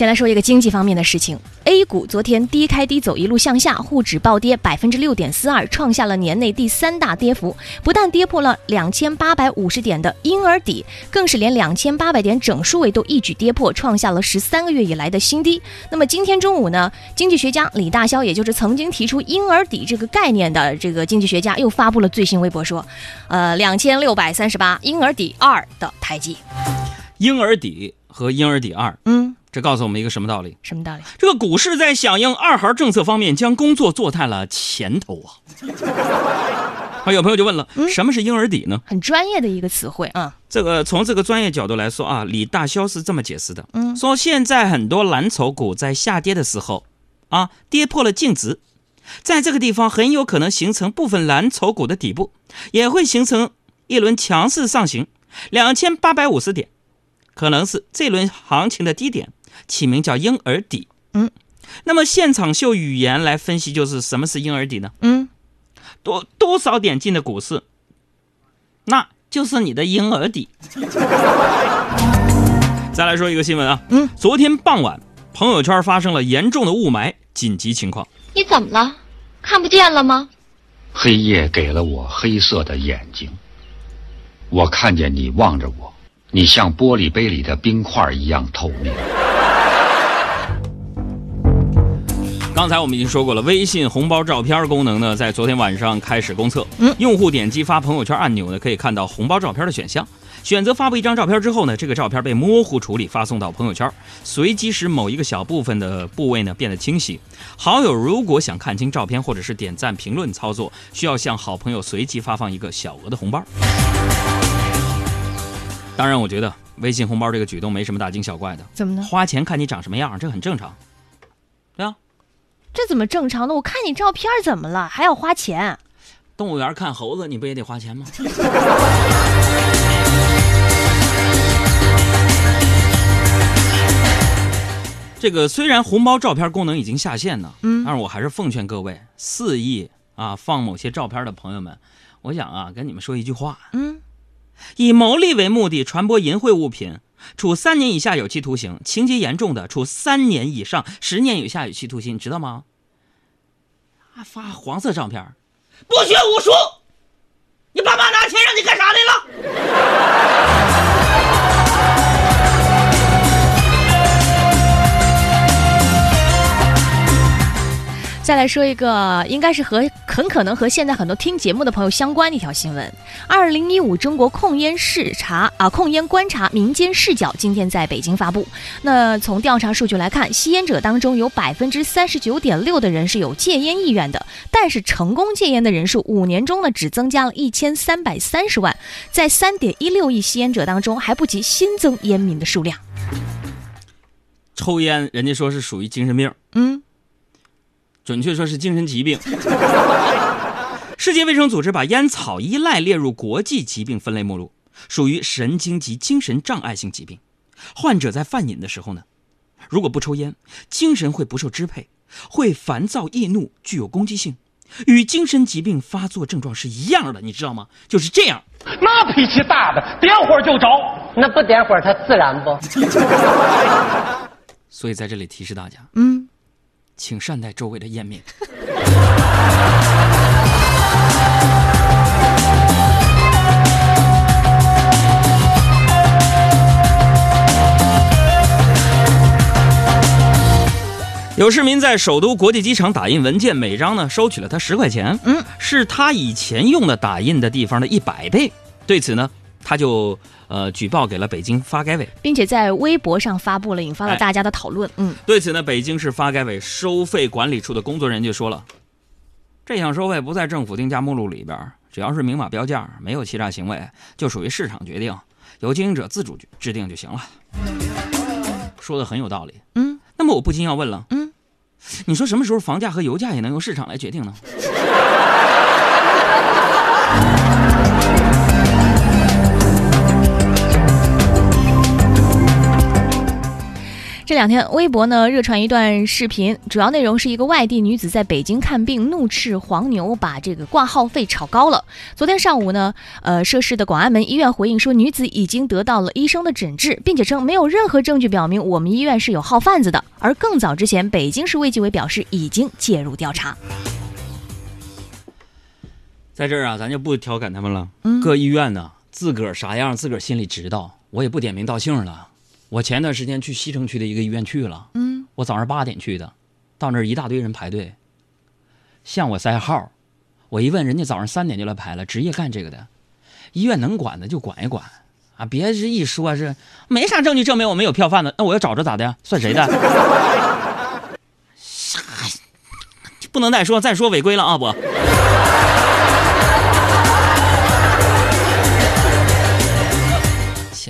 先来说一个经济方面的事情，A 股昨天低开低走，一路向下，沪指暴跌百分之六点四二，创下了年内第三大跌幅，不但跌破了两千八百五十点的婴儿底，更是连两千八百点整数位都一举跌破，创下了十三个月以来的新低。那么今天中午呢，经济学家李大霄，也就是曾经提出婴儿底这个概念的这个经济学家，又发布了最新微博说，呃，两千六百三十八，婴儿底二的台阶。婴儿底和婴儿底二，嗯，这告诉我们一个什么道理？什么道理？这个股市在响应二孩政策方面，将工作做在了前头啊！啊，有朋友就问了，什么是婴儿底呢？很专业的一个词汇啊。这个从这个专业角度来说啊，李大霄是这么解释的，嗯说现在很多蓝筹股在下跌的时候，啊，跌破了净值，在这个地方很有可能形成部分蓝筹股的底部，也会形成一轮强势上行，两千八百五十点，可能是这轮行情的低点，起名叫婴儿底。嗯，那么现场秀语言来分析，就是什么是婴儿底呢？嗯，多多少点进的股市，那就是你的婴儿底。再来说一个新闻啊，嗯，昨天傍晚，朋友圈发生了严重的雾霾紧急情况。你怎么了？看不见了吗？黑夜给了我黑色的眼睛，我看见你望着我，你像玻璃杯里的冰块一样透明。刚才我们已经说过了，微信红包照片功能呢，在昨天晚上开始公测。嗯用户点击发朋友圈按钮呢，可以看到红包照片的选项。选择发布一张照片之后呢，这个照片被模糊处理，发送到朋友圈，随机使某一个小部分的部位呢变得清晰。好友如果想看清照片或者是点赞、评论操作，需要向好朋友随机发放一个小额的红包。当然，我觉得微信红包这个举动没什么大惊小怪的，怎么呢？花钱看你长什么样，这很正常。这怎么正常的？我看你照片怎么了，还要花钱？动物园看猴子，你不也得花钱吗？这个虽然红包照片功能已经下线了，嗯但是我还是奉劝各位肆意啊放某些照片的朋友们，我想啊跟你们说一句话：嗯，以牟利为目的传播淫秽物品，处三年以下有期徒刑；情节严重的，处三年以上十年以下有期徒刑，你知道吗？还，发黄色照片，不学无术，你爸妈拿钱让你干啥来了？再来说一个，应该是和很可能和现在很多听节目的朋友相关的一条新闻。二零一五中国控烟视察啊，控烟观察民间视角今天在北京发布。那从调查数据来看，吸烟者当中有百分之三十九点六的人是有戒烟意愿的，但是成功戒烟的人数五年中呢只增加了一千三百三十万，在三点一六亿吸烟者当中还不及新增烟民的数量。抽烟，人家说是属于精神病，嗯，准确说是精神疾病。世界卫生组织把烟草依赖列入国际疾病分类目录，属于神经及精神障碍性疾病。患者在犯瘾的时候呢，如果不抽烟，精神会不受支配，会烦躁易怒，具有攻击性，与精神疾病发作症状是一样的，你知道吗？就是这样。那脾气大的，点火就着。那不点火，它自燃不？所以在这里提示大家，嗯，请善待周围的烟民。有市民在首都国际机场打印文件，每张呢收取了他十块钱，嗯，是他以前用的打印的地方的一百倍。对此呢，他就呃举报给了北京发改委。并且在微博上发布了，引发了哎大家的讨论。嗯，对此呢，北京市发改委收费管理处的工作人员就说了，这项收费不在政府定价目录里边，只要是明码标价，没有欺诈行为，就属于市场决定，由经营者自主制定就行了。说的很有道理。嗯，那么我不禁要问了，嗯，你说什么时候房价和油价也能由市场来决定呢？这两天，微博呢热传一段视频，主要内容是一个外地女子在北京看病，怒斥黄牛把这个挂号费炒高了。昨天上午呢，呃，涉事的广安门医院回应说，女子已经得到了医生的诊治，并且称没有任何证据表明我们医院是有号贩子的。而更早之前，北京市卫计委表示已经介入调查。在这儿啊，咱就不调侃他们了。嗯各医院呢，自个儿啥样，自个儿心里知道。我也不点名道姓了。我前段时间去西城区的一个医院去了，嗯，我早上八点去的，到那儿一大堆人排队，向我塞号。我一问，人家早上三点就来排了，职业干这个的。医院能管的就管一管啊，别是一说是没啥证据证明我们有票贩子，那我要找着咋的？算谁的？啥？不能再说，再说违规了啊！我。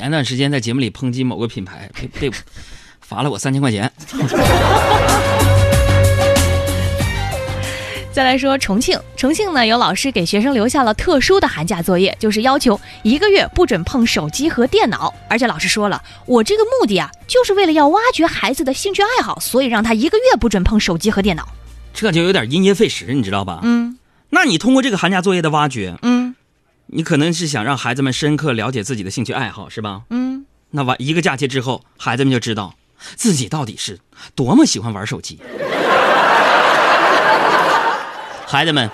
前段时间在节目里抨击某个品牌，被被 罚了我三千块钱。再来说重庆，重庆呢有老师给学生留下了特殊的寒假作业，就是要求一个月不准碰手机和电脑。而且老师说了，我这个目的啊，就是为了要挖掘孩子的兴趣爱好，所以让他一个月不准碰手机和电脑。这就有点因噎废食，你知道吧？嗯那你通过这个寒假作业的挖掘，嗯你可能是想让孩子们深刻了解自己的兴趣爱好，是吧？嗯，那完一个假期之后，孩子们就知道自己到底是多么喜欢玩手机。孩子们，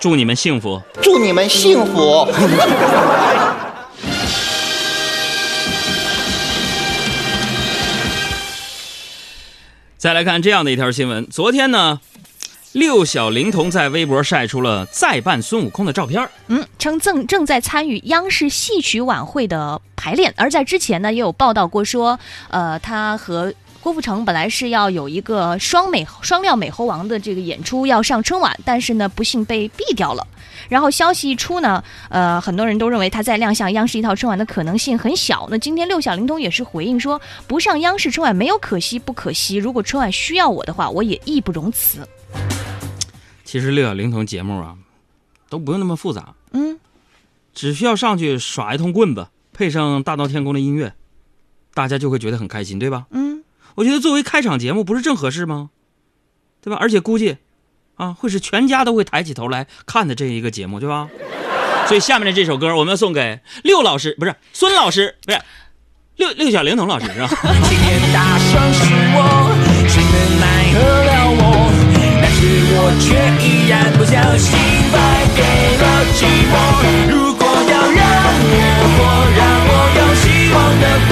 祝你们幸福。祝你们幸福。再来看这样的一条新闻，昨天呢，六小龄童在微博晒出了再扮孙悟空的照片嗯，称正正在参与央视戏曲晚会的排练，而在之前呢，也有报道过说，呃，他和郭富城本来是要有一个双美双料美猴王的这个演出要上春晚，但是呢，不幸被毙掉了。然后消息一出呢，呃，很多人都认为他在亮相央视一套春晚的可能性很小。那今天六小龄童也是回应说，不上央视春晚没有可惜不可惜，如果春晚需要我的话，我也义不容辞。其实六小龄童节目啊，都不用那么复杂，嗯，只需要上去耍一通棍子，配上大闹天宫的音乐，大家就会觉得很开心，对吧？嗯，我觉得作为开场节目，不是正合适吗？对吧？而且估计，啊，会是全家都会抬起头来看的这一个节目，对吧？所以下面的这首歌，我们要送给六老师，不是孙老师，不是六六小龄童老师，是吧？今天大声是我，谁能奈何我却依然不小心败给了寂寞。如果要让我活，让我有希望的活，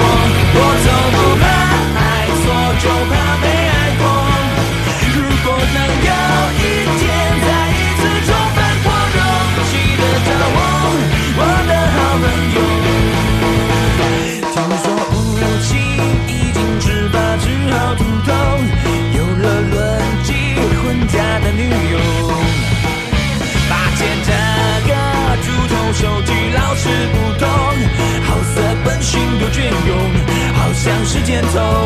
像